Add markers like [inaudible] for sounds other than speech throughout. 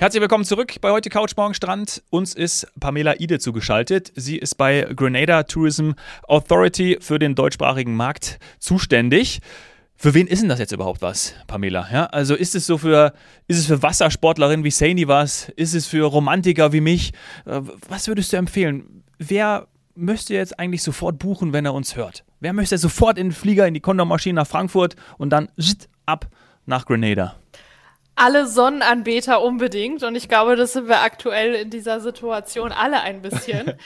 Herzlich willkommen zurück bei heute Couch Morgen Strand. Uns ist Pamela Ide zugeschaltet. Sie ist bei Grenada Tourism Authority für den deutschsprachigen Markt zuständig. Für wen ist denn das jetzt überhaupt was, Pamela? Ja, also ist es so für, ist es für Wassersportlerinnen wie Saini was? Ist es für Romantiker wie mich? Äh, was würdest du empfehlen? Wer müsste jetzt eigentlich sofort buchen, wenn er uns hört? Wer möchte sofort in den Flieger, in die Condor-Maschine nach Frankfurt und dann ab nach Grenada? Alle Sonnenanbeter unbedingt. Und ich glaube, das sind wir aktuell in dieser Situation alle ein bisschen. [laughs]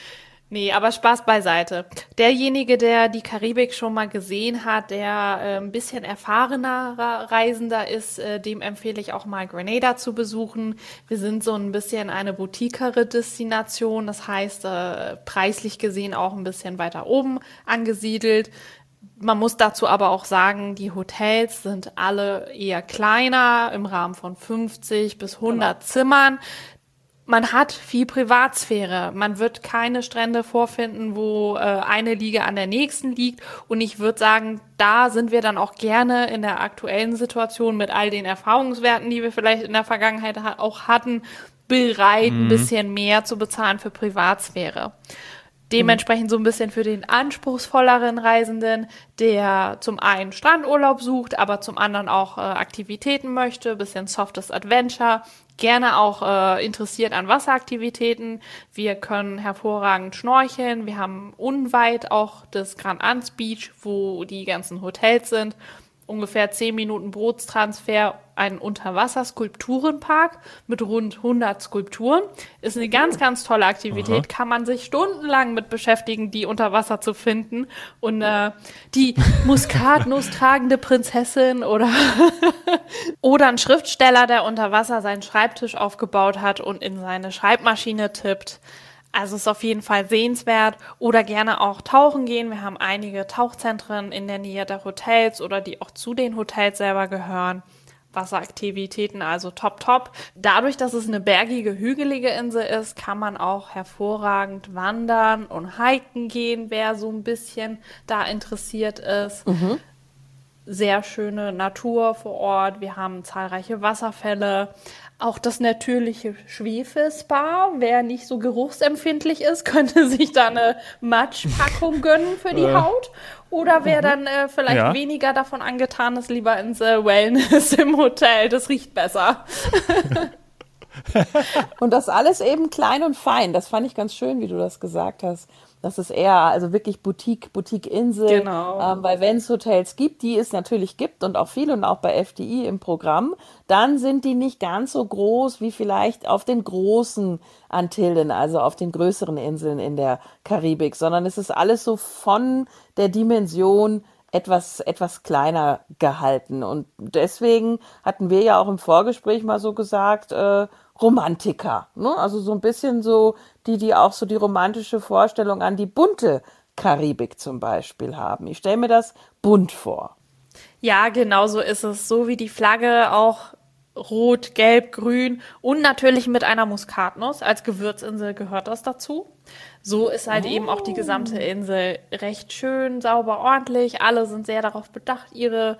Nee, aber Spaß beiseite. Derjenige, der die Karibik schon mal gesehen hat, der äh, ein bisschen erfahrener Reisender ist, äh, dem empfehle ich auch mal Grenada zu besuchen. Wir sind so ein bisschen eine boutiquere Destination, das heißt äh, preislich gesehen auch ein bisschen weiter oben angesiedelt. Man muss dazu aber auch sagen, die Hotels sind alle eher kleiner, im Rahmen von 50 bis 100 genau. Zimmern. Man hat viel Privatsphäre. Man wird keine Strände vorfinden, wo äh, eine Liege an der nächsten liegt. Und ich würde sagen, da sind wir dann auch gerne in der aktuellen Situation mit all den Erfahrungswerten, die wir vielleicht in der Vergangenheit auch hatten, bereit, mhm. ein bisschen mehr zu bezahlen für Privatsphäre. Dementsprechend so ein bisschen für den anspruchsvolleren Reisenden, der zum einen Strandurlaub sucht, aber zum anderen auch äh, Aktivitäten möchte, bisschen softes Adventure, gerne auch äh, interessiert an Wasseraktivitäten. Wir können hervorragend schnorcheln. Wir haben unweit auch das Grand Anse Beach, wo die ganzen Hotels sind ungefähr 10 Minuten Bootstransfer einen Unterwasserskulpturenpark mit rund 100 Skulpturen. Ist eine ganz, ganz tolle Aktivität. Aha. Kann man sich stundenlang mit beschäftigen, die unter Wasser zu finden. Und äh, die Muskatnuss tragende Prinzessin oder, [laughs] oder ein Schriftsteller, der unter Wasser seinen Schreibtisch aufgebaut hat und in seine Schreibmaschine tippt. Also ist auf jeden Fall sehenswert oder gerne auch tauchen gehen. Wir haben einige Tauchzentren in der Nähe der Hotels oder die auch zu den Hotels selber gehören. Wasseraktivitäten, also top, top. Dadurch, dass es eine bergige, hügelige Insel ist, kann man auch hervorragend wandern und hiken gehen, wer so ein bisschen da interessiert ist. Mhm. Sehr schöne Natur vor Ort. Wir haben zahlreiche Wasserfälle. Auch das natürliche Schwefelspa, wer nicht so geruchsempfindlich ist, [laughs] könnte sich da eine Matschpackung gönnen für die äh. Haut. Oder wer mhm. dann äh, vielleicht ja. weniger davon angetan ist, lieber ins äh, Wellness [laughs] im Hotel. Das riecht besser. [laughs] und das alles eben klein und fein. Das fand ich ganz schön, wie du das gesagt hast. Das ist eher also wirklich Boutique, Boutique-Insel. Genau. Ähm, weil wenn es Hotels gibt, die es natürlich gibt und auch viele und auch bei FDI im Programm, dann sind die nicht ganz so groß wie vielleicht auf den großen Antillen, also auf den größeren Inseln in der Karibik, sondern es ist alles so von der Dimension etwas, etwas kleiner gehalten. Und deswegen hatten wir ja auch im Vorgespräch mal so gesagt, äh, Romantiker. Ne? Also so ein bisschen so die, die auch so die romantische Vorstellung an die bunte Karibik zum Beispiel haben. Ich stelle mir das bunt vor. Ja, genau so ist es. So wie die Flagge auch rot, gelb, grün und natürlich mit einer Muskatnuss. Als Gewürzinsel gehört das dazu. So ist halt oh. eben auch die gesamte Insel recht schön, sauber, ordentlich. Alle sind sehr darauf bedacht, ihre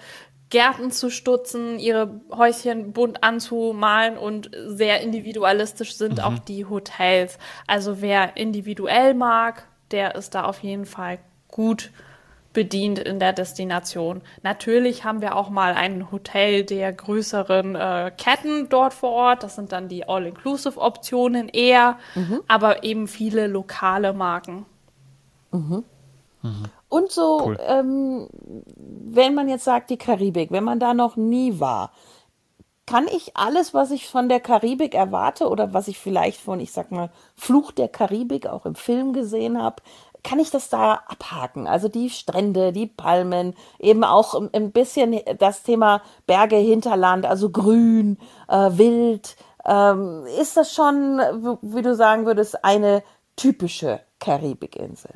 Gärten zu stutzen, ihre Häuschen bunt anzumalen und sehr individualistisch sind mhm. auch die Hotels. Also wer individuell mag, der ist da auf jeden Fall gut bedient in der Destination. Natürlich haben wir auch mal ein Hotel der größeren äh, Ketten dort vor Ort. Das sind dann die All-Inclusive-Optionen eher, mhm. aber eben viele lokale Marken. Mhm. Mhm. Und so, cool. ähm, wenn man jetzt sagt, die Karibik, wenn man da noch nie war, kann ich alles, was ich von der Karibik erwarte oder was ich vielleicht von, ich sag mal, Fluch der Karibik auch im Film gesehen habe, kann ich das da abhaken? Also die Strände, die Palmen, eben auch ein bisschen das Thema Berge, Hinterland, also grün, äh, wild. Ähm, ist das schon, wie du sagen würdest, eine typische Karibikinsel?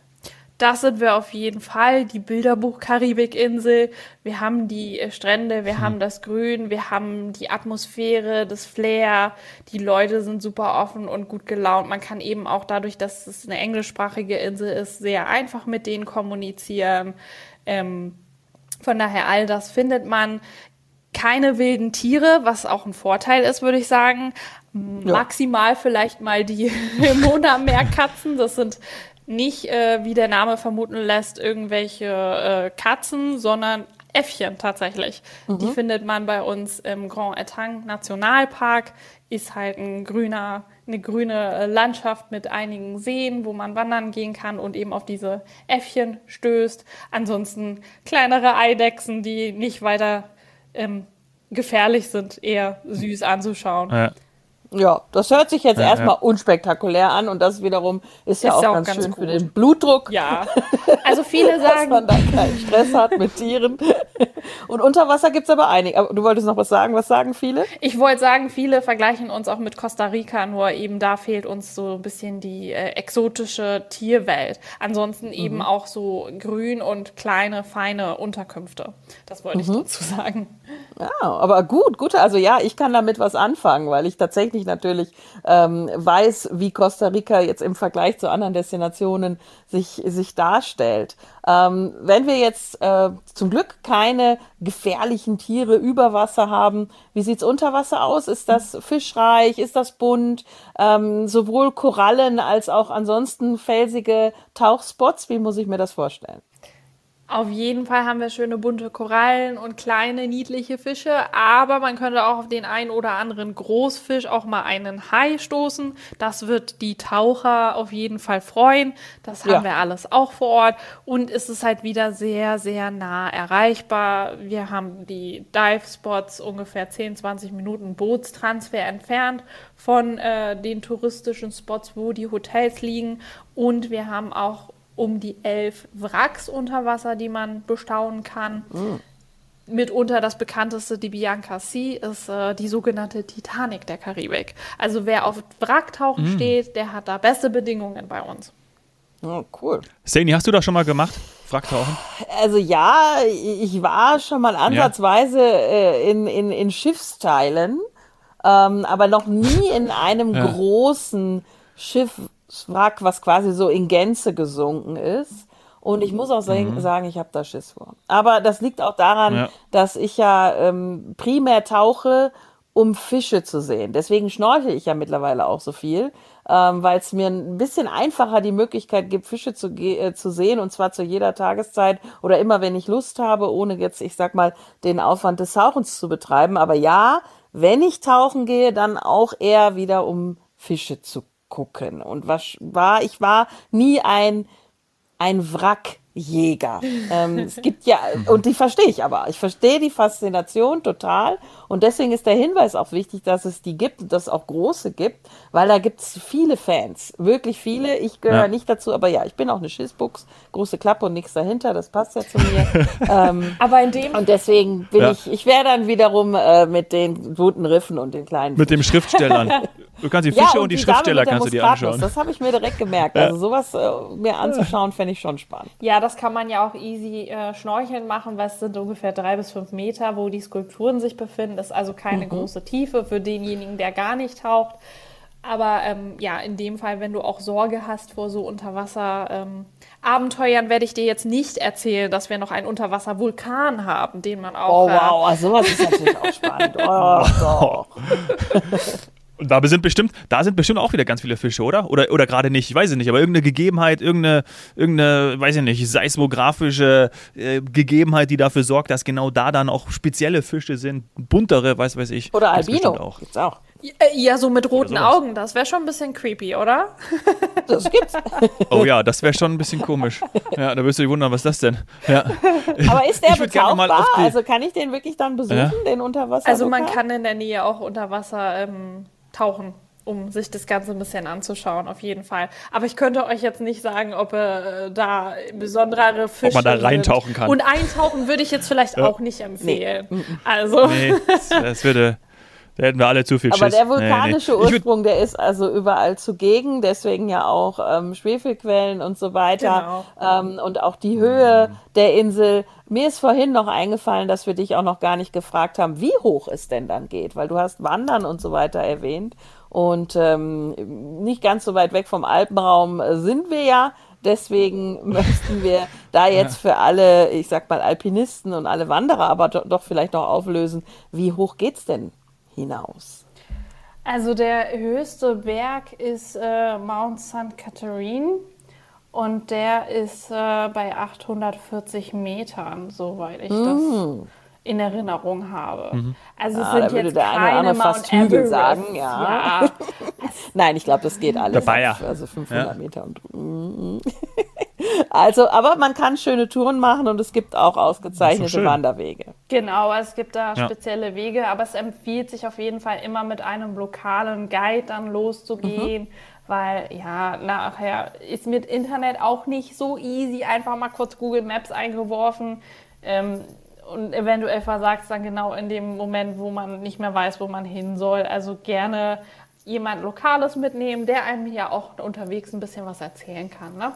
Das sind wir auf jeden Fall. Die Bilderbuch-Karibikinsel. Wir haben die äh, Strände, wir hm. haben das Grün, wir haben die Atmosphäre, das Flair. Die Leute sind super offen und gut gelaunt. Man kann eben auch dadurch, dass es eine englischsprachige Insel ist, sehr einfach mit denen kommunizieren. Ähm, von daher all das findet man keine wilden Tiere, was auch ein Vorteil ist, würde ich sagen. Ja. Maximal vielleicht mal die [laughs] Mona-Meerkatzen. Das sind nicht, äh, wie der Name vermuten lässt, irgendwelche äh, Katzen, sondern Äffchen tatsächlich. Mhm. Die findet man bei uns im Grand Etang Nationalpark. Ist halt ein grüner, eine grüne äh, Landschaft mit einigen Seen, wo man wandern gehen kann und eben auf diese Äffchen stößt. Ansonsten kleinere Eidechsen, die nicht weiter ähm, gefährlich sind, eher süß anzuschauen. Ja. Ja, das hört sich jetzt ja, erstmal ja. unspektakulär an und das wiederum ist ja ist auch, auch, ganz, ganz schön gut. für den Blutdruck. Ja, [laughs] also viele sagen, dass man da keinen Stress hat mit Tieren. [laughs] Und unter Wasser gibt's aber einige. Aber du wolltest noch was sagen? Was sagen viele? Ich wollte sagen, viele vergleichen uns auch mit Costa Rica, nur eben da fehlt uns so ein bisschen die äh, exotische Tierwelt. Ansonsten eben mhm. auch so grün und kleine, feine Unterkünfte. Das wollte mhm. ich dazu sagen. Ja, aber gut, gut. Also ja, ich kann damit was anfangen, weil ich tatsächlich natürlich ähm, weiß, wie Costa Rica jetzt im Vergleich zu anderen Destinationen sich, sich darstellt. Ähm, wenn wir jetzt äh, zum Glück keine gefährlichen Tiere über Wasser haben, wie sieht's unter Wasser aus? Ist das fischreich? Ist das bunt? Ähm, sowohl Korallen als auch ansonsten felsige Tauchspots? Wie muss ich mir das vorstellen? Auf jeden Fall haben wir schöne bunte Korallen und kleine niedliche Fische, aber man könnte auch auf den einen oder anderen Großfisch auch mal einen Hai stoßen. Das wird die Taucher auf jeden Fall freuen. Das haben ja. wir alles auch vor Ort und es ist halt wieder sehr, sehr nah erreichbar. Wir haben die Dive Spots ungefähr 10, 20 Minuten Bootstransfer entfernt von äh, den touristischen Spots, wo die Hotels liegen und wir haben auch um die elf Wracks unter Wasser, die man bestaunen kann. Mhm. Mitunter das bekannteste, die Bianca Sea, ist äh, die sogenannte Titanic der Karibik. Also wer auf Wracktauchen mhm. steht, der hat da beste Bedingungen bei uns. Oh, cool. Sani, hast du das schon mal gemacht? Wracktauchen? Also ja, ich war schon mal ansatzweise ja. äh, in, in, in Schiffsteilen, ähm, aber noch nie in einem [laughs] ja. großen Schiff Wrack, was quasi so in Gänze gesunken ist. Und ich muss auch mhm. sagen, ich habe da Schiss vor. Aber das liegt auch daran, ja. dass ich ja ähm, primär tauche, um Fische zu sehen. Deswegen schnorchel ich ja mittlerweile auch so viel, ähm, weil es mir ein bisschen einfacher die Möglichkeit gibt, Fische zu, äh, zu sehen und zwar zu jeder Tageszeit oder immer, wenn ich Lust habe, ohne jetzt, ich sag mal, den Aufwand des Tauchens zu betreiben. Aber ja, wenn ich tauchen gehe, dann auch eher wieder, um Fische zu gucken. Und was war, ich war nie ein, ein Wrack Jäger. [laughs] ähm, es gibt ja, und die verstehe ich aber. Ich verstehe die Faszination total. Und deswegen ist der Hinweis auch wichtig, dass es die gibt und dass es auch große gibt, weil da gibt es viele Fans. Wirklich viele. Ich gehöre ja. nicht dazu, aber ja, ich bin auch eine Schissbuchs. Große Klappe und nichts dahinter. Das passt ja zu mir. [laughs] ähm, aber in dem. Und deswegen bin ja. ich, ich wäre dann wiederum äh, mit den guten Riffen und den kleinen. Mit dem Schriftstellern. [laughs] Du kannst die Fische ja, und, und, die, die Schriftsteller kannst du dir anschauen. Das habe ich mir direkt gemerkt. Also sowas äh, mir anzuschauen, fände ich schon spannend. Ja, das kann man ja auch easy äh, schnorcheln machen, weil es sind ungefähr drei bis fünf Meter, wo die Skulpturen sich befinden. Das ist also keine mhm. große Tiefe für denjenigen, der gar nicht taucht. Aber ähm, ja, in dem Fall, wenn du auch Sorge hast vor so Unterwasser-Abenteuern, ähm, werde ich dir jetzt nicht erzählen, dass wir noch einen Unterwasser-Vulkan haben, den man auch. Oh, wow, also sowas ist natürlich auch spannend. [laughs] Oh, doch. [laughs] Und da sind bestimmt, da sind bestimmt auch wieder ganz viele Fische, oder? Oder, oder gerade nicht, ich weiß es nicht, aber irgendeine Gegebenheit, irgendeine, irgendeine, weiß ich nicht, seismografische äh, Gegebenheit, die dafür sorgt, dass genau da dann auch spezielle Fische sind, buntere, weiß weiß ich. Oder Albino. Auch. Gibt's auch. Ja, so mit roten Augen, das wäre schon ein bisschen creepy, oder? [laughs] Das gibt's. [laughs] Oh ja, das wäre schon ein bisschen komisch. Ja, da wirst du dich wundern, was ist das denn? Ja. [laughs] Aber ist der betauchbar? Also kann ich den wirklich dann besuchen, ja? den Unterwasser? Also man kann in der Nähe auch unter Wasser ähm, tauchen, um sich das Ganze ein bisschen anzuschauen, auf jeden Fall. Aber ich könnte euch jetzt nicht sagen, ob äh, da besondere Fische. Ob man da reintauchen kann. Und eintauchen würde ich jetzt vielleicht ja. auch nicht empfehlen. Nee. Also. Nee, das, das würde. Da hätten wir alle zu viel Schiss. Aber der vulkanische nee, nee. Ursprung, der ist also überall zugegen, deswegen ja auch ähm, Schwefelquellen und so weiter. Genau. Ähm, und auch die Höhe der Insel. Mir ist vorhin noch eingefallen, dass wir dich auch noch gar nicht gefragt haben, wie hoch es denn dann geht, weil du hast Wandern und so weiter erwähnt. Und ähm, nicht ganz so weit weg vom Alpenraum sind wir ja. Deswegen [laughs] möchten wir da jetzt ja. für alle, ich sag mal, Alpinisten und alle Wanderer, aber do, doch vielleicht noch auflösen, wie hoch geht's denn hinaus? Also der höchste Berg ist äh, Mount St. Catherine und der ist äh, bei 840 Metern, soweit ich mm. das in Erinnerung habe. Mhm. Also es ja, sind jetzt der keine eine fast Hügel sagen, ja. ja. [laughs] Nein, ich glaube, das geht alles. Dabei, ja. Also 500 ja. Meter und mhm. [laughs] Also, aber man kann schöne Touren machen und es gibt auch ausgezeichnete Wanderwege. Genau, es gibt da spezielle Wege, aber es empfiehlt sich auf jeden Fall immer mit einem lokalen Guide dann loszugehen. Mhm weil ja, nachher ist mit Internet auch nicht so easy, einfach mal kurz Google Maps eingeworfen. Ähm, und eventuell versagt es dann genau in dem Moment, wo man nicht mehr weiß, wo man hin soll. Also gerne jemand Lokales mitnehmen, der einem ja auch unterwegs ein bisschen was erzählen kann. Ne?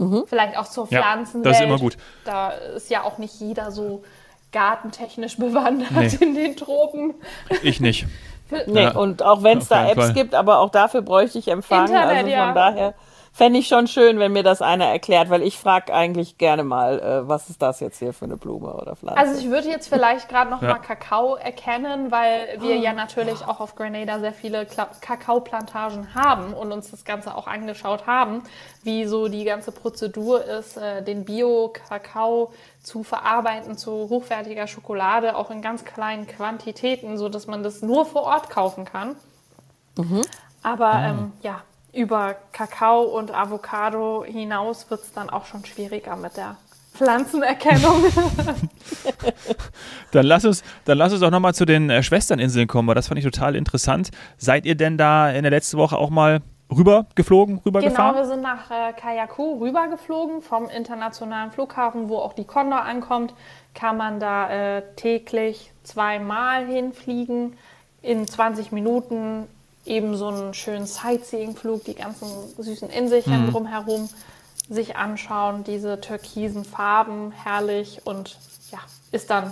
Mhm. Vielleicht auch zur Pflanzenwelt. Ja, das ist immer gut. Da ist ja auch nicht jeder so gartentechnisch bewandert nee. in den Tropen. Ich nicht. [laughs] nee, ja. und auch wenn es da Apps Fall. gibt, aber auch dafür bräuchte ich Empfang. Internet, also von ja. daher fände ich schon schön, wenn mir das einer erklärt, weil ich frage eigentlich gerne mal, äh, was ist das jetzt hier für eine Blume oder Pflanze? Also ich würde jetzt vielleicht gerade noch ja. mal Kakao erkennen, weil wir ja natürlich auch auf Grenada sehr viele Kakaoplantagen haben und uns das Ganze auch angeschaut haben, wie so die ganze Prozedur ist, äh, den Bio-Kakao zu verarbeiten zu hochwertiger Schokolade, auch in ganz kleinen Quantitäten, so dass man das nur vor Ort kaufen kann. Mhm. Aber mhm. Ähm, ja, über Kakao und Avocado hinaus wird es dann auch schon schwieriger mit der Pflanzenerkennung. [laughs] dann lass uns, dann lass uns doch nochmal zu den äh, Schwesterninseln kommen, weil das fand ich total interessant. Seid ihr denn da in der letzten Woche auch mal rüber geflogen, rüber genau, gefahren? wir sind nach äh, Kayaku rüber geflogen vom internationalen Flughafen, wo auch die Condor ankommt. Kann man da äh, täglich zweimal hinfliegen in 20 Minuten eben so einen schönen Sightseeing-Flug, die ganzen süßen Inselchen mhm. drumherum sich anschauen, diese türkisen Farben, herrlich und ja, ist dann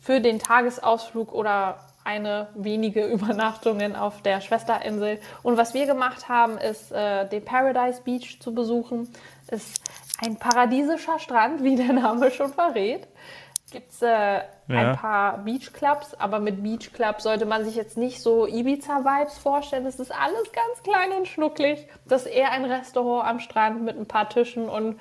für den Tagesausflug oder eine wenige [laughs] Übernachtungen auf der Schwesterinsel. Und was wir gemacht haben, ist äh, den Paradise Beach zu besuchen. Ist ein paradiesischer Strand, [laughs] wie der Name schon verrät gibt es äh, ja. ein paar Beachclubs, aber mit Beachclub sollte man sich jetzt nicht so Ibiza-Vibes vorstellen. Es ist alles ganz klein und schnucklig. Das ist eher ein Restaurant am Strand mit ein paar Tischen und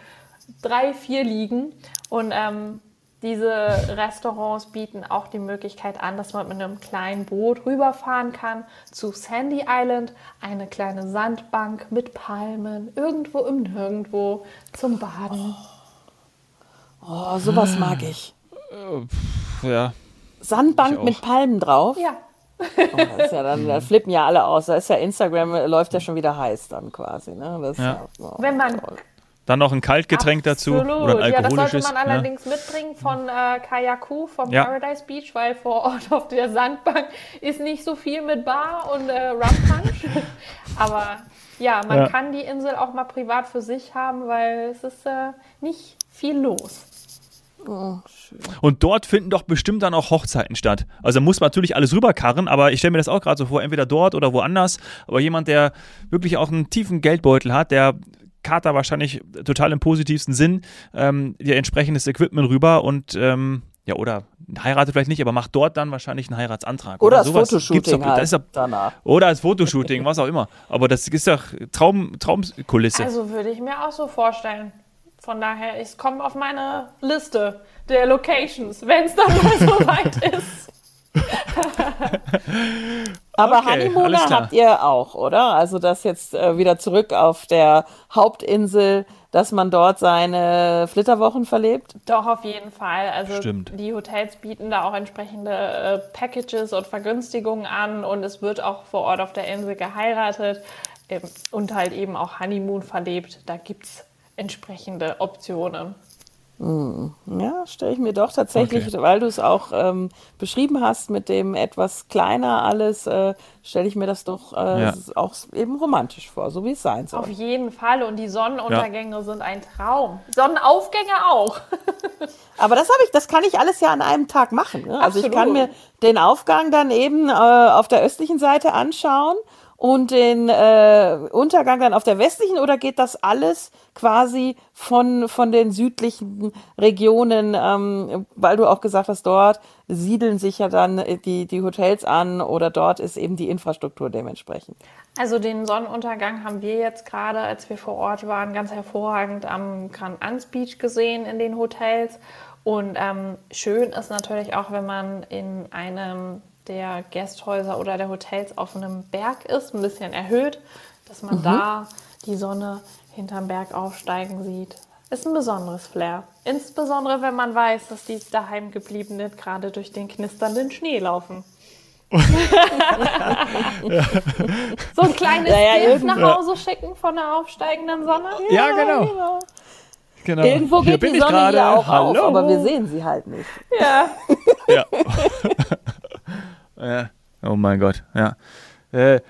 drei, vier Liegen. Und ähm, diese Restaurants bieten auch die Möglichkeit an, dass man mit einem kleinen Boot rüberfahren kann zu Sandy Island, eine kleine Sandbank mit Palmen, irgendwo im Nirgendwo zum Baden. Oh, sowas mag ich. Äh, ja. Sandbank mit Palmen drauf? Ja. Oh, das ist ja dann, da flippen ja alle aus. Da ist ja Instagram, äh, läuft ja schon wieder heiß dann quasi. Ne? Das ja. oh, Wenn man dann noch ein Kaltgetränk Absolut. dazu oder ein alkoholisches. Ja, das sollte man allerdings ja. mitbringen von äh, Kayaku vom ja. Paradise Beach, weil vor Ort auf der Sandbank ist nicht so viel mit Bar und äh, Rum Punch. [laughs] Aber ja, man ja. kann die Insel auch mal privat für sich haben, weil es ist äh, nicht viel los. Oh, und dort finden doch bestimmt dann auch Hochzeiten statt. Also muss man natürlich alles rüberkarren, aber ich stelle mir das auch gerade so vor, entweder dort oder woanders. Aber jemand, der wirklich auch einen tiefen Geldbeutel hat, der Kater wahrscheinlich total im positivsten Sinn, ähm, ihr entsprechendes Equipment rüber und ähm, ja, oder heiratet vielleicht nicht, aber macht dort dann wahrscheinlich einen Heiratsantrag. Oder, oder sowas. Fotoshooting doch, halt doch, danach. Oder als Fotoshooting, was auch immer. Aber das ist doch Traum, Traumkulisse. Also würde ich mir auch so vorstellen. Von daher, ich komme auf meine Liste der Locations, wenn es dann mal [laughs] so weit ist. [laughs] Aber okay, Honeymooner habt ihr auch, oder? Also das jetzt äh, wieder zurück auf der Hauptinsel, dass man dort seine Flitterwochen verlebt? Doch, auf jeden Fall. Also Stimmt. die Hotels bieten da auch entsprechende äh, Packages und Vergünstigungen an und es wird auch vor Ort auf der Insel geheiratet ähm, und halt eben auch Honeymoon verlebt. Da gibt es entsprechende Optionen. Hm. Ja, stelle ich mir doch tatsächlich, okay. weil du es auch ähm, beschrieben hast mit dem etwas kleiner alles, äh, stelle ich mir das doch äh, ja. auch eben romantisch vor, so wie es sein soll. Auf jeden Fall und die Sonnenuntergänge ja. sind ein Traum. Sonnenaufgänge auch. [laughs] Aber das habe ich, das kann ich alles ja an einem Tag machen. Ne? Also ich kann mir den Aufgang dann eben äh, auf der östlichen Seite anschauen und den äh, Untergang dann auf der westlichen oder geht das alles quasi von, von den südlichen Regionen, ähm, weil du auch gesagt hast, dort siedeln sich ja dann die, die Hotels an oder dort ist eben die Infrastruktur dementsprechend? Also den Sonnenuntergang haben wir jetzt gerade, als wir vor Ort waren, ganz hervorragend am Grand Anse Beach gesehen in den Hotels. Und ähm, schön ist natürlich auch, wenn man in einem der Gästhäuser oder der Hotels auf einem Berg ist, ein bisschen erhöht, dass man mhm. da die Sonne hinterm Berg aufsteigen sieht. Ist ein besonderes Flair. Insbesondere, wenn man weiß, dass die daheim gebliebenen gerade durch den knisternden Schnee laufen. [laughs] So ein kleines ja, Bild nach Hause schicken von der aufsteigenden Sonne. Ja, ja genau. genau. genau. Irgendwo geht die Sonne ja auch Hallo. auf, aber wir sehen sie halt nicht. Ja. ja. [laughs] [laughs] ja. Oh mein Gott, ja. Äh,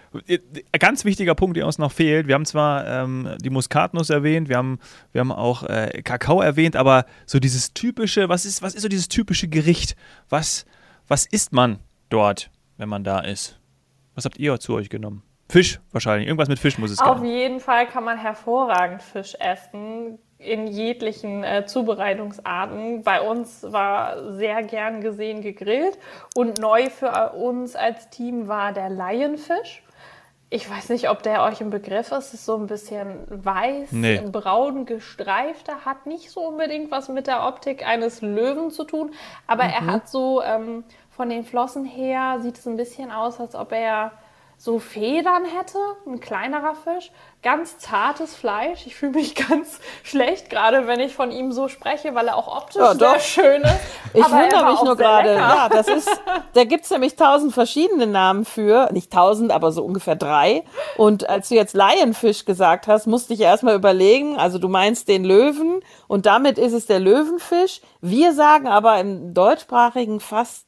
ganz wichtiger Punkt, der uns noch fehlt. Wir haben zwar ähm, die Muskatnuss erwähnt, wir haben, wir haben auch äh, Kakao erwähnt, aber so dieses typische, was ist, was ist so dieses typische Gericht? Was, was isst man dort? wenn man da ist. Was habt ihr zu euch genommen? Fisch wahrscheinlich. Irgendwas mit Fisch muss es Auf geben. jeden Fall kann man hervorragend Fisch essen in jeglichen äh, Zubereitungsarten. Bei uns war sehr gern gesehen gegrillt und neu für uns als Team war der Laienfisch. Ich weiß nicht, ob der euch im Begriff ist. Es ist so ein bisschen weiß, nee. braun gestreifter, hat nicht so unbedingt was mit der Optik eines Löwen zu tun, aber mhm. er hat so ähm, von den Flossen her sieht es ein bisschen aus, als ob er so Federn hätte, ein kleinerer Fisch, ganz zartes Fleisch. Ich fühle mich [laughs] ganz schlecht gerade, wenn ich von ihm so spreche, weil er auch optisch ja, sehr schön ist. Ich wundere mich nur gerade. Ja, das ist, da gibt es nämlich tausend verschiedene Namen für, nicht tausend, aber so ungefähr drei. Und als du jetzt Laienfisch gesagt hast, musste ich erstmal überlegen, also du meinst den Löwen und damit ist es der Löwenfisch. Wir sagen aber im deutschsprachigen fast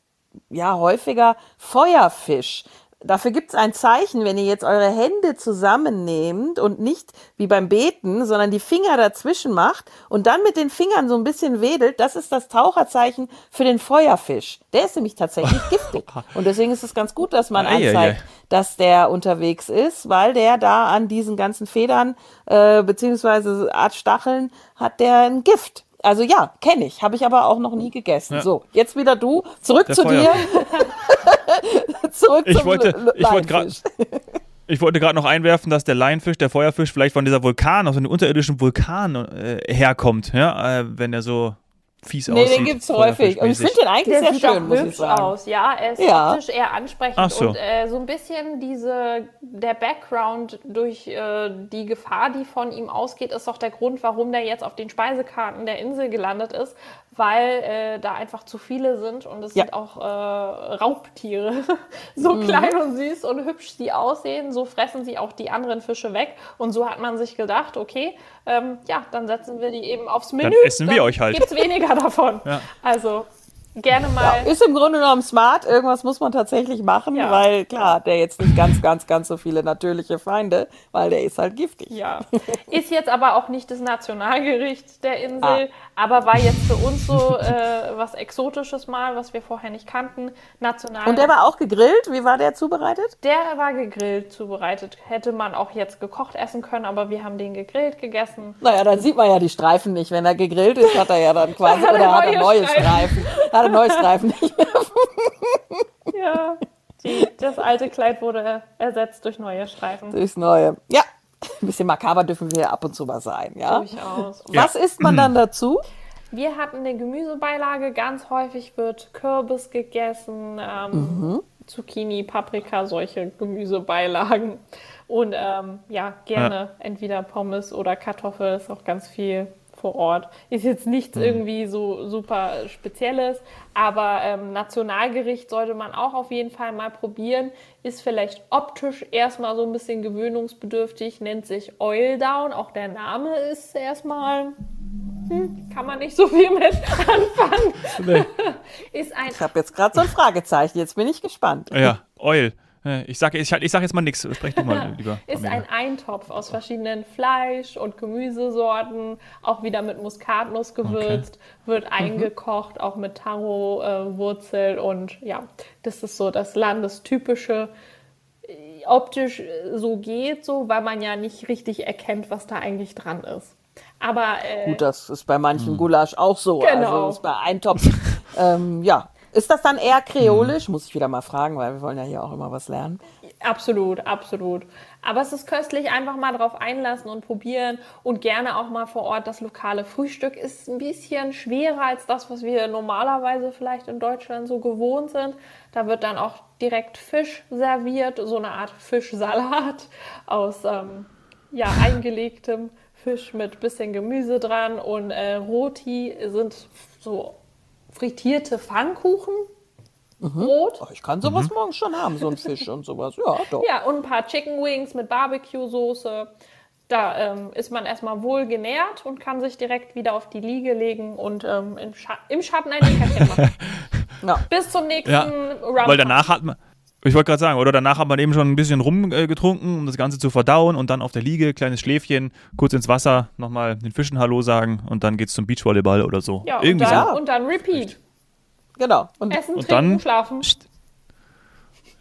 ja häufiger Feuerfisch. Dafür gibt es ein Zeichen, wenn ihr jetzt eure Hände zusammennehmt und nicht wie beim Beten, sondern die Finger dazwischen macht und dann mit den Fingern so ein bisschen wedelt. Das ist das Taucherzeichen für den Feuerfisch. Der ist nämlich tatsächlich [laughs] giftig. Und deswegen ist es ganz gut, dass man anzeigt, dass der unterwegs ist, weil der da an diesen ganzen Federn äh, beziehungsweise Art Stacheln hat der ein Gift. Also ja, kenne ich, habe ich aber auch noch nie gegessen. Ja. So, jetzt wieder du, zurück Der zu Feuer. dir. [laughs] [laughs] zurück ich zum wollte, ich wollte gerade [laughs] ich wollte gerade noch einwerfen, dass der Laienfisch, der Feuerfisch, vielleicht von dieser Vulkan, aus einem unterirdischen Vulkan äh, herkommt, ja, äh, wenn er so fies nee, aussieht. Nee, den gibt es häufig. Und ich finde den eigentlich der sehr schön, muss ich sagen. aus. Ja, er ist ja. optisch eher ansprechend so. und äh, so ein bisschen diese, der Background durch äh, die Gefahr, die von ihm ausgeht, ist doch der Grund, warum der jetzt auf den Speisekarten der Insel gelandet ist, weil äh, da einfach zu viele sind und es ja. sind auch äh, Raubtiere. [laughs] so mhm. klein und süß und hübsch sie aussehen, so fressen sie auch die anderen Fische weg. Und so hat man sich gedacht, okay, ähm, ja, dann setzen wir die eben aufs Menü. Dann essen wir euch halt. Gibt es weniger davon. [laughs] Ja. Also gerne mal. Ja, ist im Grunde genommen smart. Irgendwas muss man tatsächlich machen, ja. weil klar, der jetzt nicht ganz, ganz, ganz so viele natürliche Feinde, weil der ist halt giftig. Ja. Ist jetzt aber auch nicht das Nationalgericht der Insel, ah. aber war jetzt für uns so äh, was Exotisches mal, was wir vorher nicht kannten. National. Und der war auch gegrillt? Wie war der zubereitet? Der war gegrillt zubereitet. Hätte man auch jetzt gekocht essen können, aber wir haben den gegrillt gegessen. Naja, dann sieht man ja die Streifen nicht. Wenn er gegrillt ist, hat er ja dann [laughs] quasi, oder hat er neue Streifen. Streifen gerade neues Streifen nicht mehr. [laughs] ja, die, das alte Kleid wurde ersetzt durch neue Streifen. Durchs neue. Ja, ein bisschen makaber dürfen wir ab und zu mal sein, ja? Durchaus. Was ja. isst man dann [clears throat] dazu? Wir hatten eine Gemüsebeilage. Ganz häufig wird Kürbis gegessen, ähm, mhm. Zucchini, Paprika, solche Gemüsebeilagen. Und ähm, ja, gerne ja. entweder Pommes oder Kartoffel ist auch ganz viel vor Ort. Ist jetzt nichts mhm. irgendwie so super Spezielles, aber ähm, Nationalgericht sollte man auch auf jeden Fall mal probieren. Ist vielleicht optisch erstmal so ein bisschen gewöhnungsbedürftig, nennt sich Oil Down. Auch der Name ist erstmal hm, kann man nicht so viel mit [laughs] anfangen. Nee. ist ein ich habe jetzt gerade so ein Fragezeichen, jetzt bin ich gespannt. Ja, Oil. Äh, ich sage ich, ich sag jetzt mal nichts. Sprech du mal [laughs] lieber. Ist ein Eintopf aus verschiedenen Fleisch- und Gemüsesorten, auch wieder mit Muskatnuss gewürzt, okay. wird mhm. eingekocht, auch mit Taro-Wurzel äh, und ja, das ist so das landestypische optisch so geht, so, weil man ja nicht richtig erkennt, was da eigentlich dran ist. Aber äh, gut, das ist bei manchen hm. Gulasch auch so. Also genau. Also ist bei Eintopf. [laughs] ähm, ja, ist das dann eher kreolisch? Hm. Muss ich wieder mal fragen, weil wir wollen ja hier auch immer was lernen. Absolut, absolut. Aber es ist köstlich, einfach mal drauf einlassen und probieren und gerne auch mal vor Ort. Das lokale Frühstück ist ein bisschen schwerer als das, was wir normalerweise vielleicht in Deutschland so gewohnt sind. Da wird dann auch direkt Fisch serviert, so eine Art Fischsalat aus ähm, ja, eingelegtem Fisch mit bisschen Gemüse dran und äh, Roti sind so frittierte Pfannkuchen. Mhm. Brot. ich kann sowas mhm. morgens schon haben, so ein Fisch und sowas. Ja, doch. Ja, und ein paar Chicken Wings mit Barbecue-Soße. Da ähm, ist man erstmal wohl genährt und kann sich direkt wieder auf die Liege legen und ähm, im, Scha im, Schatten ein Nickerchen machen. [laughs] ja. Bis zum nächsten ja, Round. Weil danach hat man, ich wollte gerade sagen, oder danach hat man eben schon ein bisschen rumgetrunken, um das Ganze zu verdauen und dann auf der Liege, kleines Schläfchen, kurz ins Wasser, nochmal den Fischen Hallo sagen und dann geht's zum Beachvolleyball oder so. Ja, Irgendwie und dann, so. und dann Repeat. Genau. Und, Essen, und trinken, dann, schlafen.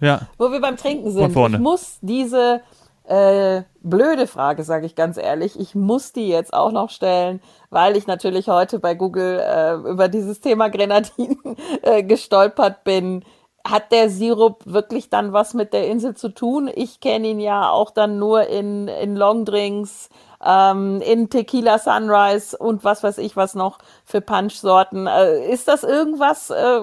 Ja. Wo wir beim Trinken sind. Ich muss diese äh, blöde Frage, sage ich ganz ehrlich, ich muss die jetzt auch noch stellen, weil ich natürlich heute bei Google äh, über dieses Thema Grenadinen [laughs] äh, gestolpert bin hat der Sirup wirklich dann was mit der Insel zu tun? Ich kenne ihn ja auch dann nur in, in Longdrinks, ähm, in Tequila Sunrise und was weiß ich was noch für Punch-Sorten. Äh, ist das irgendwas äh,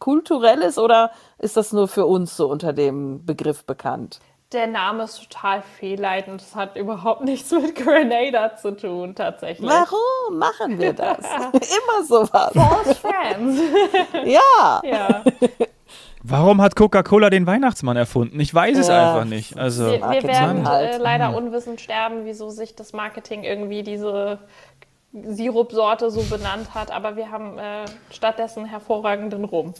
Kulturelles oder ist das nur für uns so unter dem Begriff bekannt? Der Name ist total fehlleitend. Das hat überhaupt [laughs] nichts mit Grenada zu tun, tatsächlich. Warum machen wir das? [laughs] Immer sowas. False Friends. [laughs] ja. ja. Warum hat Coca-Cola den Weihnachtsmann erfunden? Ich weiß es ja. einfach nicht. Also, wir, wir werden halt. äh, leider hm. unwissend sterben, wieso sich das Marketing irgendwie diese Sirupsorte so benannt hat, aber wir haben äh, stattdessen hervorragenden Rum.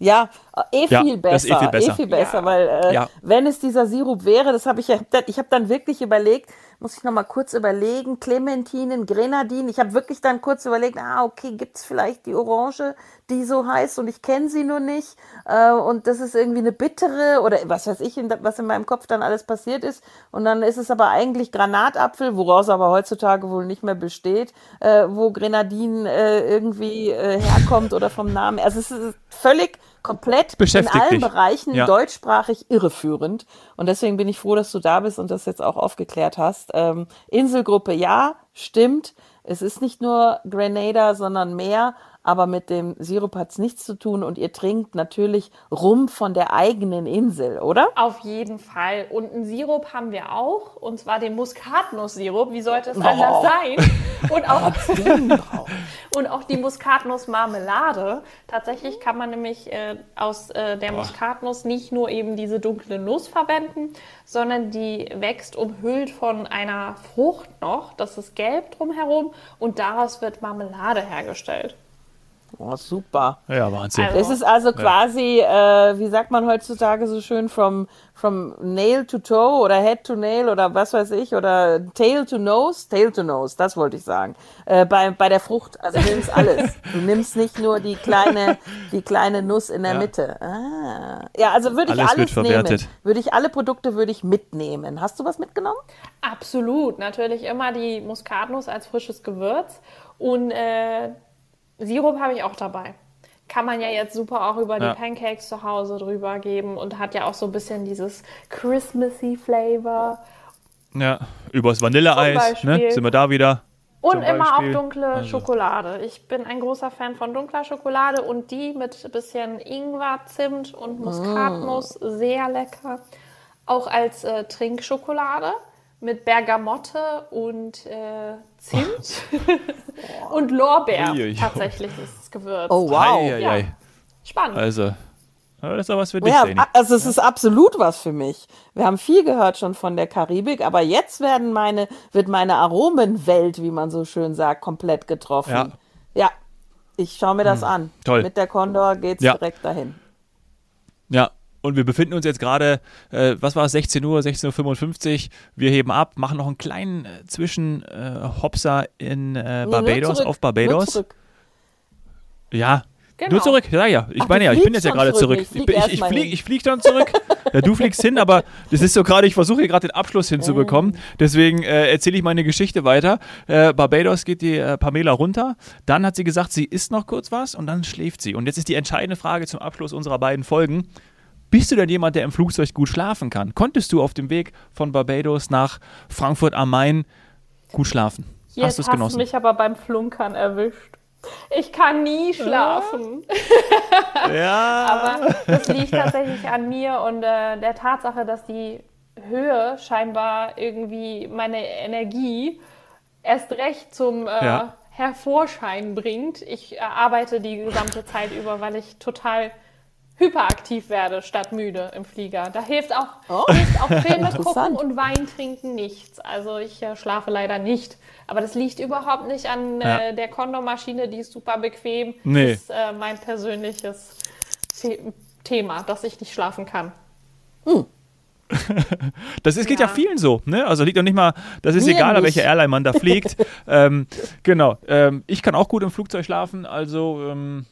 Ja, eh viel ja, besser, eh viel besser, eh viel besser ja. weil äh, ja. wenn es dieser Sirup wäre, das habe ich ja, ich habe dann wirklich überlegt, muss ich noch mal kurz überlegen, Clementinen, Grenadinen. Ich habe wirklich dann kurz überlegt, ah, okay, gibt's vielleicht die Orange, die so heißt und ich kenne sie nur nicht. Äh, und das ist irgendwie eine bittere oder was weiß ich, was in meinem Kopf dann alles passiert ist. Und dann ist es aber eigentlich Granatapfel, woraus aber heutzutage wohl nicht mehr besteht, äh, wo Grenadinen äh, irgendwie äh, herkommt oder vom Namen. Also es ist völlig komplett in allen dich. Bereichen ja. deutschsprachig irreführend. Und deswegen bin ich froh, dass du da bist und das jetzt auch aufgeklärt hast. Ähm, Inselgruppe, ja, stimmt. Es ist nicht nur Grenada, sondern mehr aber mit dem Sirup hat es nichts zu tun und ihr trinkt natürlich Rum von der eigenen Insel, oder? Auf jeden Fall. Und einen Sirup haben wir auch, und zwar den Muskatnuss-Sirup. Wie sollte es anders oh. sein? [laughs] Und auch, [laughs] und auch die Muskatnuss-Marmelade. Tatsächlich kann man nämlich äh, aus äh, der Muskatnuss nicht nur eben diese dunkle Nuss verwenden, sondern die wächst umhüllt von einer Frucht noch. Das ist gelb drumherum und daraus wird Marmelade hergestellt. Oh, super. Ja, Wahnsinn. Also, es ist also quasi, ja. äh, wie sagt man heutzutage so schön, from, from nail to toe oder head to nail oder was weiß ich oder tail to nose, tail to nose, das wollte ich sagen. Äh, bei, bei der Frucht, also du nimmst alles. Du nimmst nicht nur die kleine, die kleine Nuss in der ja. Mitte. Ah. Ja, also würde ich alles, alles nehmen. Würde ich alle Produkte würde ich mitnehmen. Hast du was mitgenommen? Absolut, natürlich immer die Muskatnuss als frisches Gewürz und äh, Sirup habe ich auch dabei. Kann man ja jetzt super auch über ja. die Pancakes zu Hause drüber geben und hat ja auch so ein bisschen dieses Christmassy Flavor. Ja, übers Vanilleeis, ne? Sind wir da wieder. Und immer auch dunkle also. Schokolade. Ich bin ein großer Fan von dunkler Schokolade und die mit ein bisschen Ingwer, Zimt und Muskatnuss. Oh. Sehr lecker. Auch als äh, Trinkschokolade mit Bergamotte und äh, Zimt [laughs] und Lorbeer. Uiui. Tatsächlich ist es Gewürz. Oh wow. Ei, ja. Spannend. Also, das ist doch was für dich. Ja, also es ist absolut was für mich. Wir haben viel gehört schon von der Karibik, aber jetzt werden meine, wird meine Aromenwelt, wie man so schön sagt, komplett getroffen. Ja. ja. Ich schaue mir das hm. an. Toll. Mit der Condor geht's ja. direkt dahin. Ja, und wir befinden uns jetzt gerade, äh, was war es, 16 Uhr, 16.55 Uhr. Wir heben ab, machen noch einen kleinen äh, Zwischenhopser äh, in äh, Barbados, auf Barbados. Ja, Genau. Nur zurück, ja, ja. Ich Ach, meine ja, ich bin jetzt ja gerade zurück. Ich, ich, ich, ich fliege flieg dann zurück. [laughs] Ja, du fliegst hin, aber das ist so gerade, ich versuche hier gerade den Abschluss hinzubekommen. Deswegen äh, erzähle ich meine Geschichte weiter. Äh, Barbados geht die äh, Pamela runter. Dann hat sie gesagt, sie isst noch kurz was und dann schläft sie. Und jetzt ist die entscheidende Frage zum Abschluss unserer beiden Folgen. Bist du denn jemand, der im Flugzeug gut schlafen kann? Konntest du auf dem Weg von Barbados nach Frankfurt am Main gut schlafen? Jetzt hast du es genossen? mich aber beim Flunkern erwischt. Ich kann nie schlafen. [laughs] Ja. Aber das liegt tatsächlich an mir und äh, der Tatsache, dass die Höhe scheinbar irgendwie meine Energie erst recht zum äh, ja. Hervorschein bringt. Ich äh, arbeite die gesamte Zeit über, weil ich total hyperaktiv werde statt müde im Flieger. Da hilft auch, oh. hilft auch Filme gucken und Wein trinken nichts. Also ich äh, schlafe leider nicht. Aber das liegt überhaupt nicht an ja. äh, der Kondomaschine, die ist super bequem. Nee. Das ist äh, mein persönliches Thema, dass ich nicht schlafen kann. Hm. [laughs] das ist, geht ja. ja. vielen so, ne? Also liegt doch nicht mal, das ist Mir egal, nicht. welche Airline man da fliegt. [laughs] ähm, genau. Ähm, ich kann auch gut im Flugzeug schlafen, also ähm,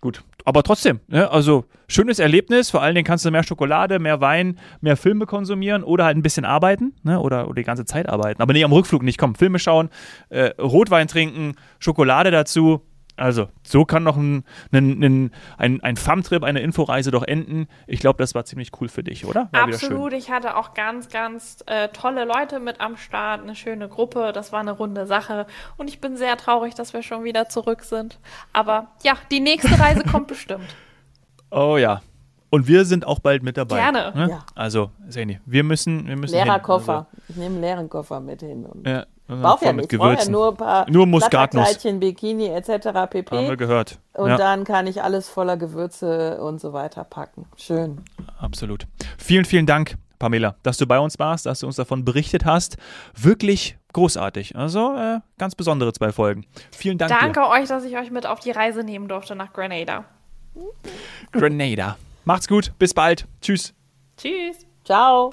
gut. Aber trotzdem, ne? also schönes Erlebnis. Vor allen Dingen kannst du mehr Schokolade, mehr Wein, mehr Filme konsumieren oder halt ein bisschen arbeiten ne? oder, oder die ganze Zeit arbeiten. Aber nee, am Rückflug nicht. Komm, Filme schauen, äh, Rotwein trinken, Schokolade dazu. Also, so kann noch ein, ein, ein, ein, ein FAM-Trip, eine Inforeise doch enden. Ich glaube, das war ziemlich cool für dich, oder? War Absolut. Ich hatte auch ganz, ganz äh, tolle Leute mit am Start, eine schöne Gruppe. Das war eine runde Sache. Und ich bin sehr traurig, dass wir schon wieder zurück sind. Aber ja, die nächste Reise kommt [laughs] bestimmt. Oh ja. Und wir sind auch bald mit dabei. Gerne. Ne? Ja. Also, Seni, wir müssen, wir müssen. Leerer Koffer. Also, ich nehme einen leeren Koffer mit hin. Und ja. Braucht ja nicht. Ja nur ein paar nur Muskatnuss. Bikini etc. pp. Haben wir gehört. Und ja. dann kann ich alles voller Gewürze und so weiter packen. Schön. Absolut. Vielen, vielen Dank, Pamela, dass du bei uns warst, dass du uns davon berichtet hast. Wirklich großartig. Also äh, ganz besondere zwei Folgen. Vielen Dank. Danke dir. euch, dass ich euch mit auf die Reise nehmen durfte nach Grenada. Grenada. Macht's gut. Bis bald. Tschüss. Tschüss. Ciao.